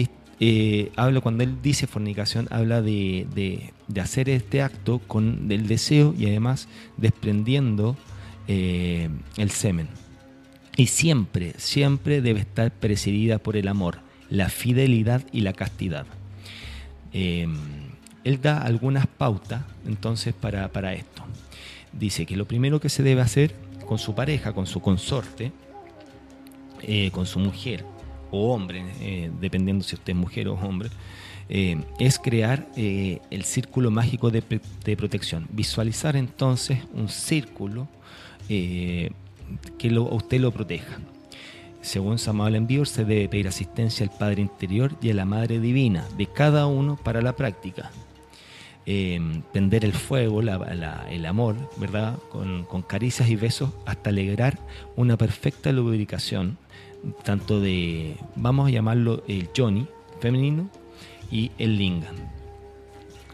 S2: eh, habla cuando él dice fornicación, habla de, de, hacer este acto con el deseo y además desprendiendo el semen. Y siempre, siempre debe estar precedida por el amor, la fidelidad y la castidad. Em, él da algunas pautas entonces para, esto. Dice que lo primero que se debe hacer con su pareja, con su consorte, eh, con su mujer o hombre, eh, dependiendo si usted es mujer o hombre, eh, es crear el círculo mágico de, protección. Visualizar entonces un círculo que lo, a usted lo proteja. Según Samuel Envío, se debe pedir asistencia al Padre Interior y a la Madre Divina de cada uno para la práctica. Eh, tender el fuego, el amor, ¿verdad? Con, caricias y besos hasta lograr una perfecta lubricación, tanto de, vamos a llamarlo el Johnny femenino y el Lingam.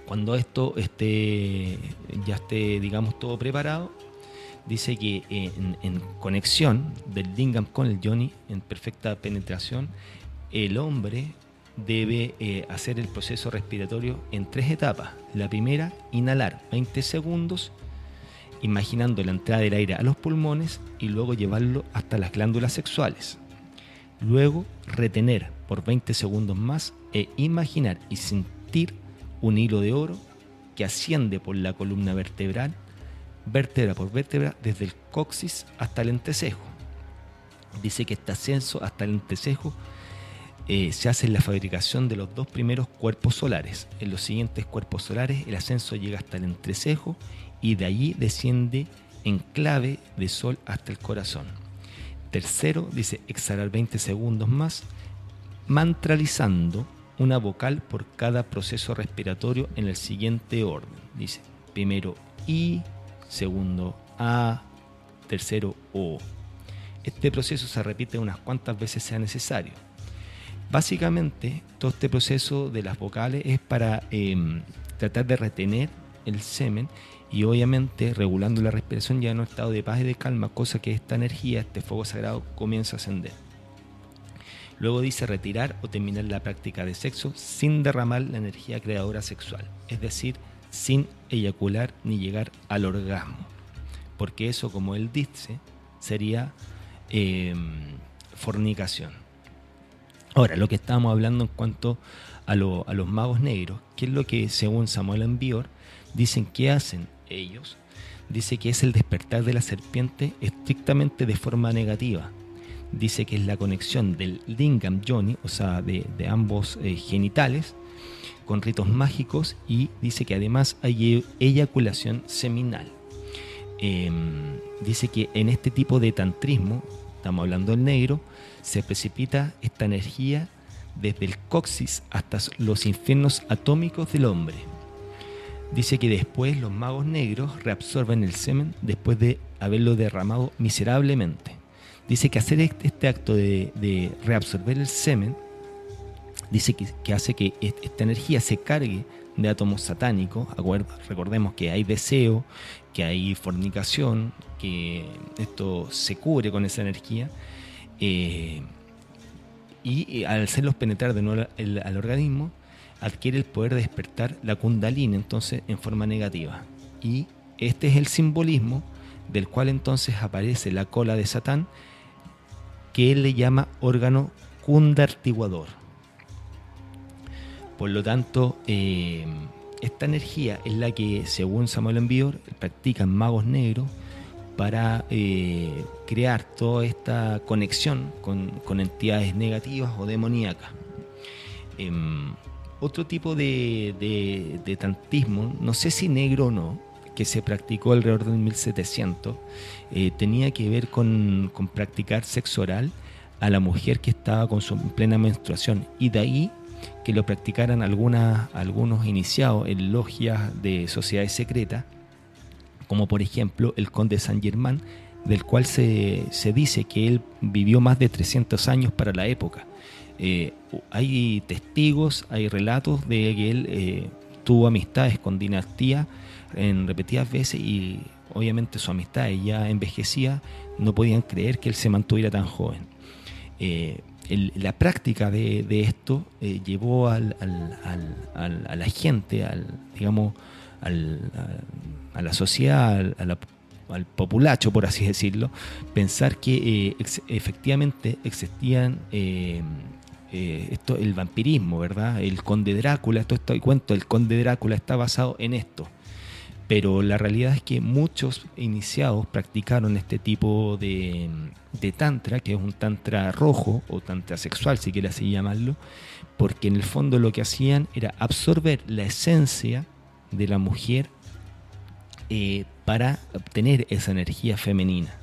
S2: Cuando esto esté, ya esté, digamos, todo preparado, dice que en, conexión del Lingam con el Johnny, en perfecta penetración, el hombre debe eh, hacer el proceso respiratorio en tres etapas. La primera, inhalar 20 segundos, imaginando la entrada del aire a los pulmones y luego llevarlo hasta las glándulas sexuales. Luego, retener por 20 segundos más e imaginar y sentir un hilo de oro que asciende por la columna vertebral vértebra por vértebra desde el coxis hasta el entrecejo. Dice que este ascenso hasta el entrecejo eh, se hace en la fabricación de los dos primeros cuerpos solares. En los siguientes cuerpos solares el ascenso llega hasta el entrecejo y de allí desciende en clave de sol hasta el corazón. Tercero, dice exhalar 20 segundos más, mantralizando una vocal por cada proceso respiratorio en el siguiente orden. Dice primero I, segundo A, tercero O. Este proceso se repite unas cuantas veces sea necesario. Básicamente, todo este proceso de las vocales es para em, tratar de retener el semen y obviamente regulando la respiración ya en un estado de paz y de calma, cosa que esta energía, este fuego sagrado, comienza a ascender. Luego dice retirar o terminar la práctica de sexo sin derramar la energía creadora sexual, es decir, sin eyacular ni llegar al orgasmo, porque eso, como él dice, sería em, fornicación. Ahora, lo que estábamos hablando en cuanto a, los magos negros, que es lo que según Samuel Envior dicen que hacen ellos, dice que es el despertar de la serpiente estrictamente de forma negativa. Dice que es la conexión del lingam yoni, o sea, de, ambos eh, genitales, con ritos mágicos y dice que además hay eyaculación seminal. Em, dice que en este tipo de tantrismo, estamos hablando del negro, se precipita esta energía desde el coxis hasta los infiernos atómicos del hombre. Dice que después los magos negros reabsorben el semen después de haberlo derramado miserablemente. Dice que hacer este, este acto de, reabsorber el semen, dice que, hace que esta energía se cargue de átomos satánicos. Recordemos que hay deseo, que hay fornicación, que esto se cubre con esa energía eh, y al hacerlos penetrar de nuevo al organismo, adquiere el poder de despertar la kundalini entonces en forma negativa. Y este es el simbolismo del cual entonces aparece la cola de Satán, que él le llama órgano kundartiguador. Por lo tanto, eh, esta energía es la que, según Samuel Envior, practican magos negros para eh, crear toda esta conexión con, entidades negativas o demoníacas. Em, otro tipo de, tantismo, no sé si negro o no, que se practicó alrededor del 1700, eh, tenía que ver con, practicar sexo oral a la mujer que estaba con su plena menstruación. Y de ahí que lo practicaran algunas, algunos iniciados en logias de sociedades secretas como por ejemplo el conde San Germán, del cual se, dice que él vivió más de 300 años para la época. Eh, hay testigos, hay relatos de que él eh, tuvo amistades con dinastía en repetidas veces y obviamente su amistad ya envejecía, no podían creer que él se mantuviera tan joven. Eh, la práctica de, esto llevó al, a la gente, digamos, a la sociedad, al populacho, por así decirlo, pensar que efectivamente existían eh, esto, el vampirismo, ¿verdad? El conde Drácula, todo este cuento del conde Drácula está basado en esto. Pero la realidad es que muchos iniciados practicaron este tipo de, tantra, que es un tantra rojo o tantra sexual, si quieres así llamarlo, porque en el fondo lo que hacían era absorber la esencia de la mujer eh, para obtener esa energía femenina.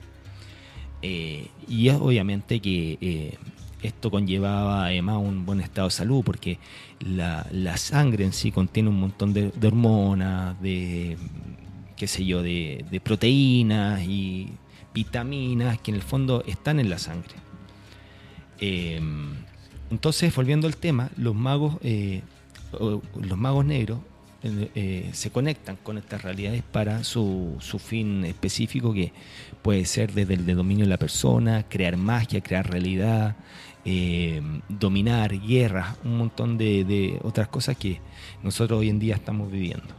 S2: Eh, y obviamente que esto conllevaba además un buen estado de salud, porque la, sangre en sí contiene un montón de, hormonas, de qué sé yo, de, proteínas y vitaminas que en el fondo están en la sangre. entonces, volviendo al tema, los magos, los magos negros eh, se conectan con estas realidades para su, fin específico que puede ser desde el dominio de la persona, crear magia, crear realidad, eh, dominar guerras, un montón de, otras cosas que nosotros hoy en día estamos viviendo.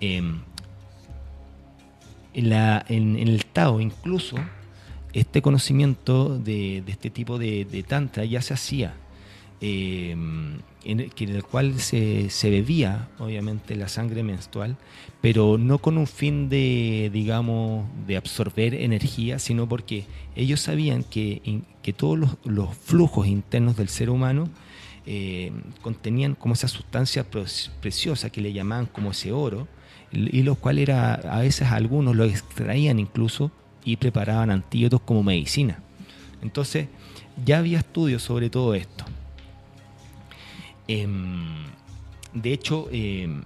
S2: Em, en, el Tao incluso este conocimiento de, este tipo de, tantra ya se hacía. Em, en el, en el cual se, se bebía, obviamente, la sangre menstrual, pero no con un fin de, digamos, de absorber energía, sino porque ellos sabían que, que todos los, flujos internos del ser humano eh, contenían como esa sustancia pre- preciosa que le llamaban como ese oro, y lo cual era, a veces algunos lo extraían incluso y preparaban antídotos como medicina. Entonces, ya había estudios sobre todo esto. Em, de hecho, em,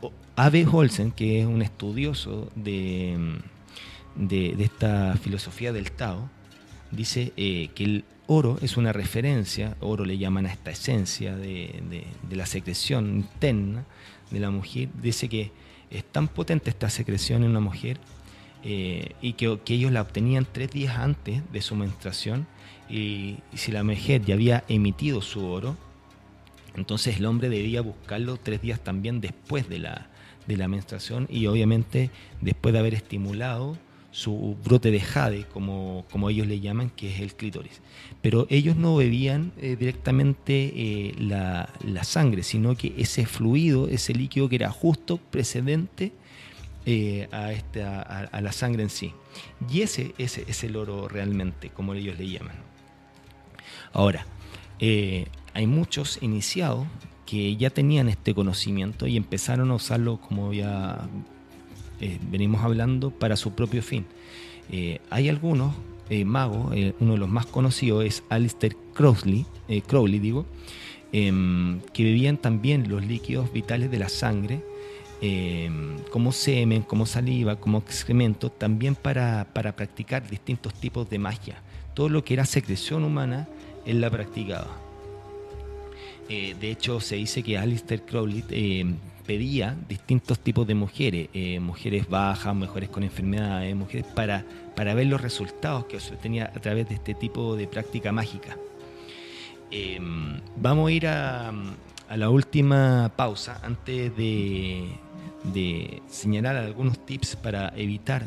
S2: o- A.B. Olsen, que es un estudioso de, em, de- de esta filosofía del Tao, dice eh, que el oro es una referencia, oro le llaman a esta esencia de, de- la secreción interna de la mujer, dice que es tan potente esta secreción en una mujer eh, y que, que ellos la obtenían tres días antes de su menstruación y si la mujer ya había emitido su oro, entonces el hombre debía buscarlo tres días también después de la, de la menstruación y obviamente después de haber estimulado su brote de jade, como, como ellos le llaman, que es el clítoris. Pero ellos no bebían eh, directamente eh, la, la sangre, sino que ese fluido, ese líquido que era justo precedente eh, a, esta, a, a la sangre en sí. Y ese, ese es el oro realmente, como ellos le llaman. Ahora, hay muchos iniciados que ya tenían este conocimiento y empezaron a usarlo como ya eh, venimos hablando para su propio fin. Eh, hay algunos eh, magos, uno de los más conocidos es Alistair Crowley, Crowley digo, em, que bebían también los líquidos vitales de la sangre, em, como semen, como saliva, como excremento, también para, para practicar distintos tipos de magia. Todo lo que era secreción humana, él la practicaba. Eh, de hecho, se dice que Alistair Crowley eh, pedía distintos tipos de mujeres, eh, mujeres bajas, mujeres con enfermedades, mujeres para, para ver los resultados que obtenía a través de este tipo de práctica mágica. Eh, vamos a ir a, la última pausa antes de, señalar algunos tips para evitar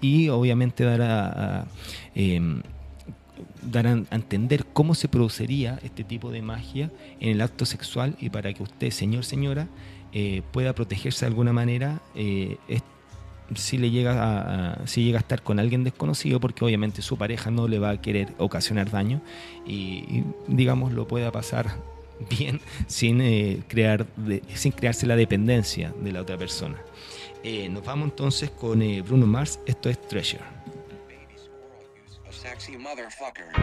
S2: y obviamente dar a, a, em, dar a entender cómo se produciría este tipo de magia en el acto sexual y para que usted, señor, señora, eh, pueda protegerse de alguna manera eh, si le llega a, si llega a estar con alguien desconocido porque obviamente su pareja no le va a querer ocasionar daño y, digamos lo pueda pasar bien sin eh, crear de- sin crearse la dependencia de la otra persona. Eh, nos vamos entonces con Bruno Mars esto es Treasure
S6: sexy motherfucker.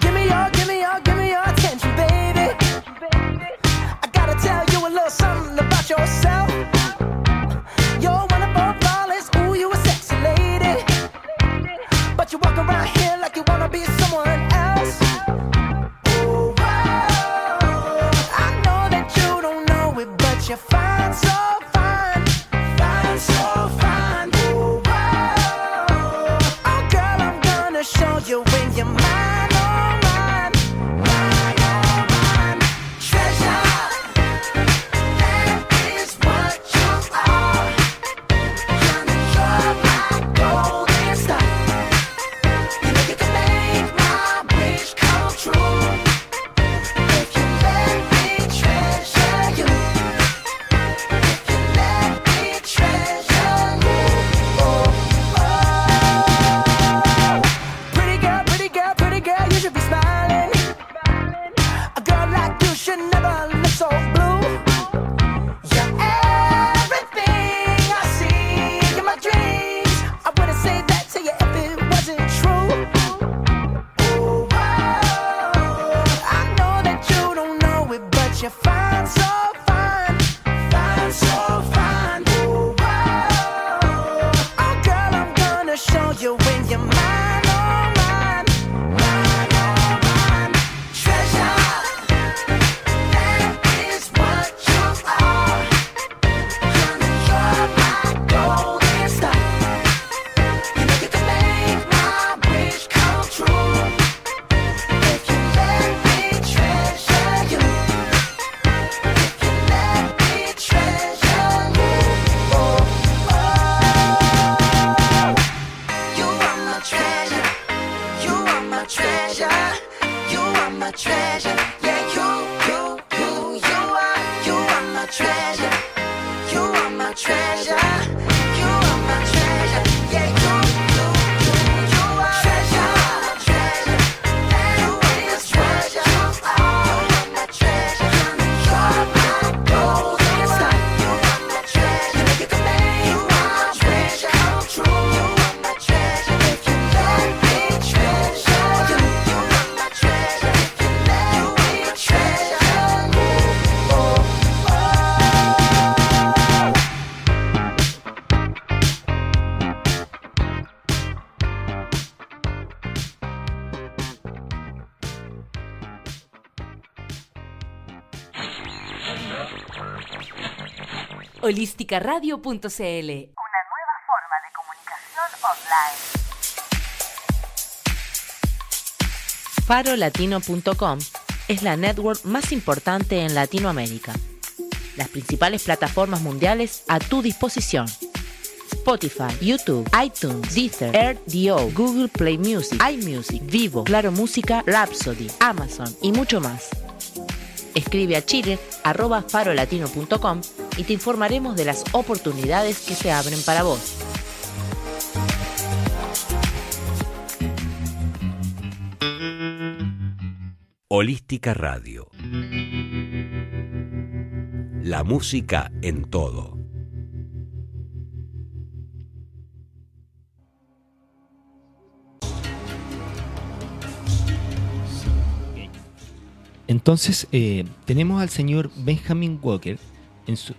S7: Give me your, give me your, give me your attention, baby. I gotta tell you a little something about yourself. You're
S4: Holisticaradio.cl
S1: Farolatino.com es la network más importante en Latinoamérica. Las principales plataformas mundiales a tu disposición. Spotify, YouTube, iTunes, Deezer, RDO, Google Play Music, iMusic, Vivo, Claro Música, Rhapsody, Amazon y mucho más. Escribe a chile arroba farolatino.com y te informaremos de las oportunidades que se abren para vos.
S5: Holística Radio. La música en todo.
S2: Entonces, eh, tenemos al señor Benjamin Walker,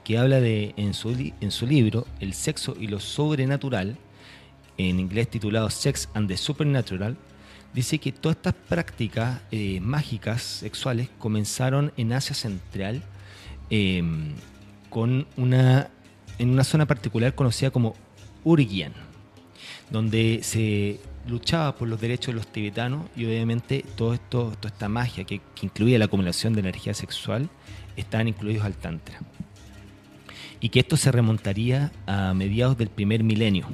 S2: que habla de, en su, en su libro El sexo y lo sobrenatural, en inglés titulado Sex and the Supernatural, dice que todas estas prácticas eh, mágicas sexuales comenzaron en Asia Central eh, con una, en una zona particular conocida como Urgian, donde se luchaba por los derechos de los tibetanos y obviamente todo esto, toda esta magia que, que incluía la acumulación de energía sexual estaban incluidos al Tantra. Y que esto se remontaría a mediados del primer milenio,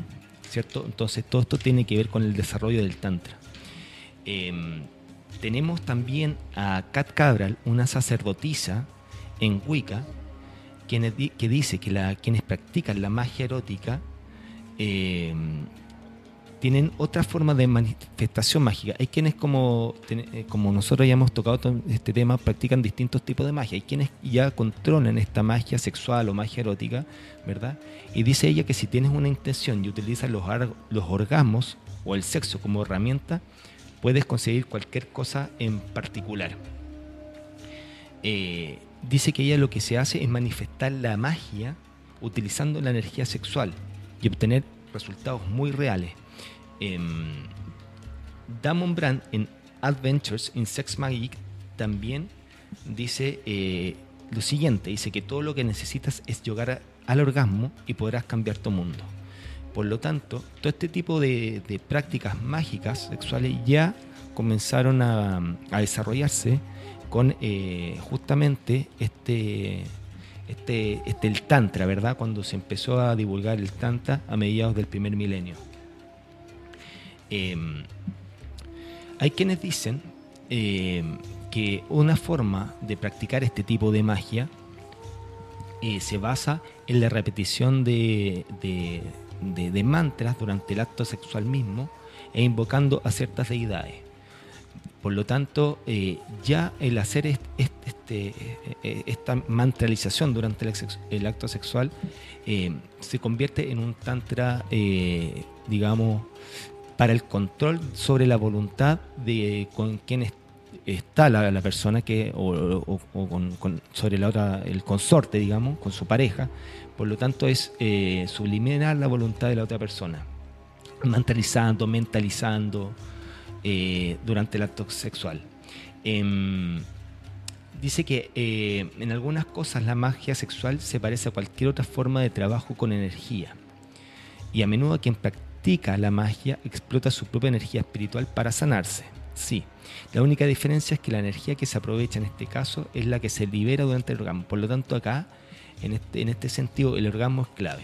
S2: ¿cierto? Entonces todo esto tiene que ver con el desarrollo del Tantra. Em, tenemos también a Kat Cabral, una sacerdotisa en Wicca, que dice que quienes practican la magia erótica em, tienen otra forma de manifestación mágica. Hay quienes, como, eh, nosotros ya hemos tocado to- este tema, practican distintos tipos de magia. Hay quienes ya controlan esta magia sexual o magia erótica, ¿verdad? Y dice ella que si tienes una intención y utilizas los, los orgasmos o el sexo como herramienta, puedes conseguir cualquier cosa en particular. Eh, dice que ella lo que se hace es manifestar la magia utilizando la energía sexual y obtener resultados muy reales. Em, Damon Brand en Adventures in Sex Magic también dice eh, lo siguiente, dice que todo lo que necesitas es llegar al orgasmo y podrás cambiar tu mundo. Por lo tanto, todo este tipo de, prácticas mágicas sexuales ya comenzaron a, a desarrollarse con eh, justamente este, este, este el tantra, ¿verdad? Cuando se empezó a divulgar el tantra a mediados del primer milenio. Em, hay quienes dicen em, que una forma de practicar este tipo de magia eh, se basa en la repetición de, mantras durante el acto sexual mismo e invocando a ciertas deidades. Por lo tanto, eh, ya el hacer est- est- este, eh, esta mantralización durante el, acto sexual eh, se convierte en un tantra, digamos, para el control sobre la voluntad de con quien es- está la, persona que o, sobre la otra el consorte digamos con su pareja. Por lo tanto es eh, sublimear la voluntad de la otra persona mentalizando mentalizando eh, durante el acto sexual. Em, dice que eh, en algunas cosas la magia sexual se parece a cualquier otra forma de trabajo con energía. Y a menudo quien practica la magia explota su propia energía espiritual para sanarse. Sí, la única diferencia es que la energía que se aprovecha en este caso es la que se libera durante el orgasmo. Por lo tanto, acá, en este, en este sentido, el orgasmo es clave.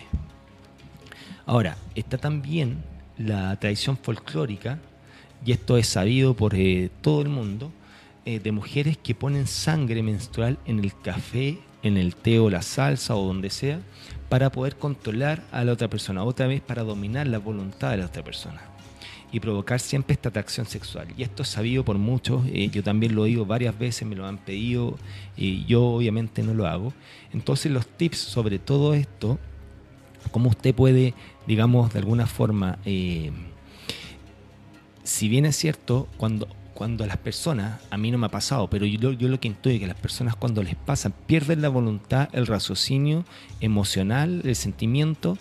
S2: Ahora, está también la tradición folclórica, y esto es sabido por eh, todo el mundo, eh, de mujeres que ponen sangre menstrual en el café, en el té o la salsa o donde sea, para poder controlar a la otra persona, otra vez para dominar la voluntad de la otra persona y provocar siempre esta atracción sexual. Y esto es sabido por muchos, eh, yo también lo digo varias veces, me lo han pedido y yo obviamente no lo hago. Entonces los tips sobre todo esto, cómo usted puede, digamos, de alguna forma, eh, si bien es cierto, cuando cuando las personas, a mí no me ha pasado, pero yo, lo que intuyo es que las personas cuando les pasa pierden la voluntad, el raciocinio emocional, el sentimiento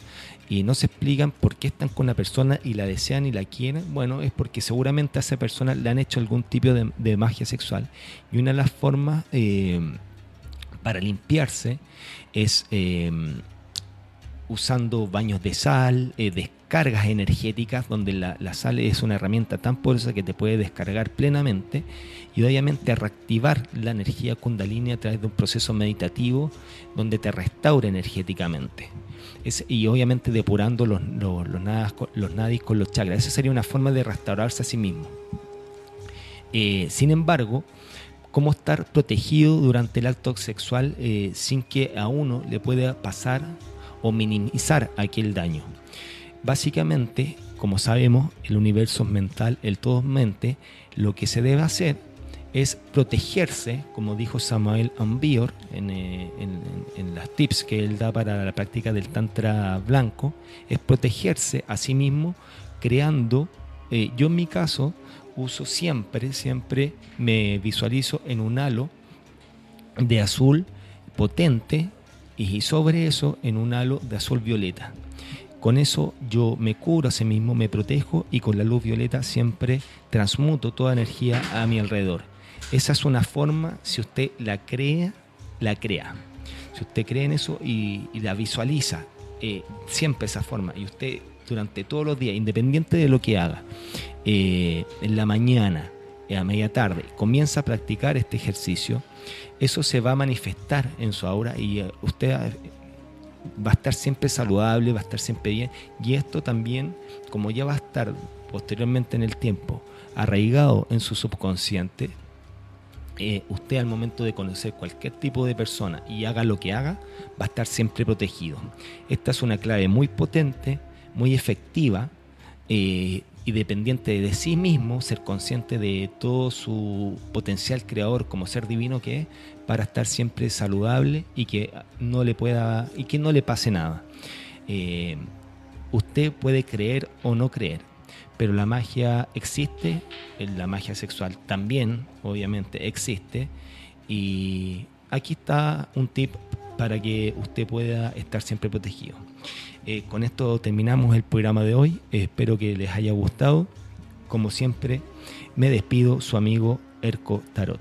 S2: y no se explican por qué están con una persona y la desean y la quieren, bueno, es porque seguramente a esa persona le han hecho algún tipo de, magia sexual. Y una de las formas eh, para limpiarse es eh, usando baños de sal, eh, descargas energéticas, donde la, sal es una herramienta tan poderosa que te puede descargar plenamente y obviamente reactivar la energía kundalini a través de un proceso meditativo donde te restaura energéticamente. y obviamente depurando los, los, los, nadis con los chakras. Esa sería una forma de restaurarse a sí mismo. Eh, sin embargo, cómo estar protegido durante el acto sexual eh, sin que a uno le pueda pasar o minimizar aquel daño. Básicamente, como sabemos, el universo es mental, el todo mente, lo que se debe hacer es protegerse, como dijo Samuel Ambior en, eh, en, las tips que él da para la práctica del Tantra blanco, es protegerse a sí mismo creando, eh, yo en mi caso uso siempre, siempre me visualizo en un halo de azul potente y sobre eso en un halo de azul violeta. Con eso yo me curo a sí mismo, me protejo y con la luz violeta siempre transmuto toda energía a mi alrededor. Esa es una forma, si usted la crea, la crea. Si usted cree en eso y, la visualiza, eh, siempre esa forma, y usted durante todos los días, independiente de lo que haga, eh, en la mañana, a media tarde, comienza a practicar este ejercicio, eso se va a manifestar en su aura y eh, usted eh, va a estar siempre saludable, va a estar siempre bien. Y esto también, como ya va a estar posteriormente en el tiempo arraigado en su subconsciente, eh, usted al momento de conocer cualquier tipo de persona y haga lo que haga, va a estar siempre protegido. Esta es una clave muy potente, muy efectiva y dependiente de sí mismo, ser consciente de todo su potencial creador como ser divino que es, para estar siempre saludable y que no le pueda y que no le pase nada. Eh, usted puede creer o no creer, pero la magia existe, la magia sexual también, obviamente, existe. Y aquí está un tip para que usted pueda estar siempre protegido. Eh, con esto terminamos el programa de hoy. espero que les haya gustado. Como siempre, me despido su amigo Erco Tarot.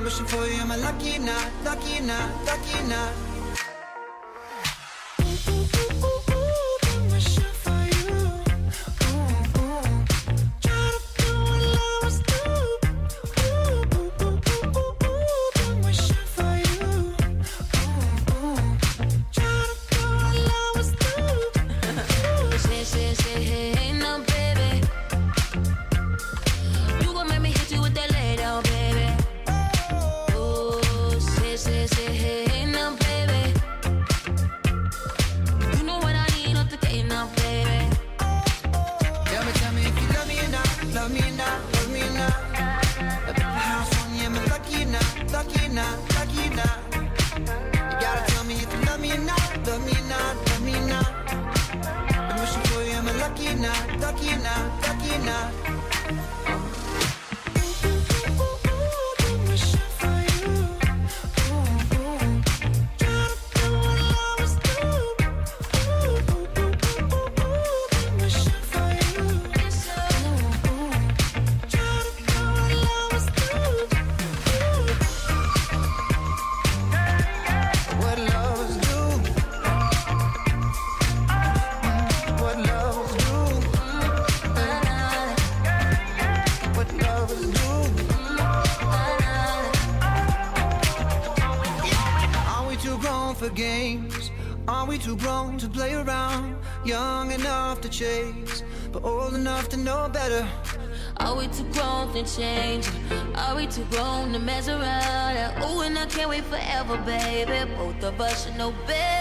S8: I'm wishing for you, am lucky or not, lucky or not, lucky or not? not, lucky or not. You gotta tell me if you love me or not, love me or not, love me or not. I'm wishing for you, am I lucky or not, lucky or not, lucky or not? Chase, but old enough to know better.
S3: Are we too grown to change? Are we too grown to mess around? Ooh, and I can't wait forever, baby. Both of us should know better.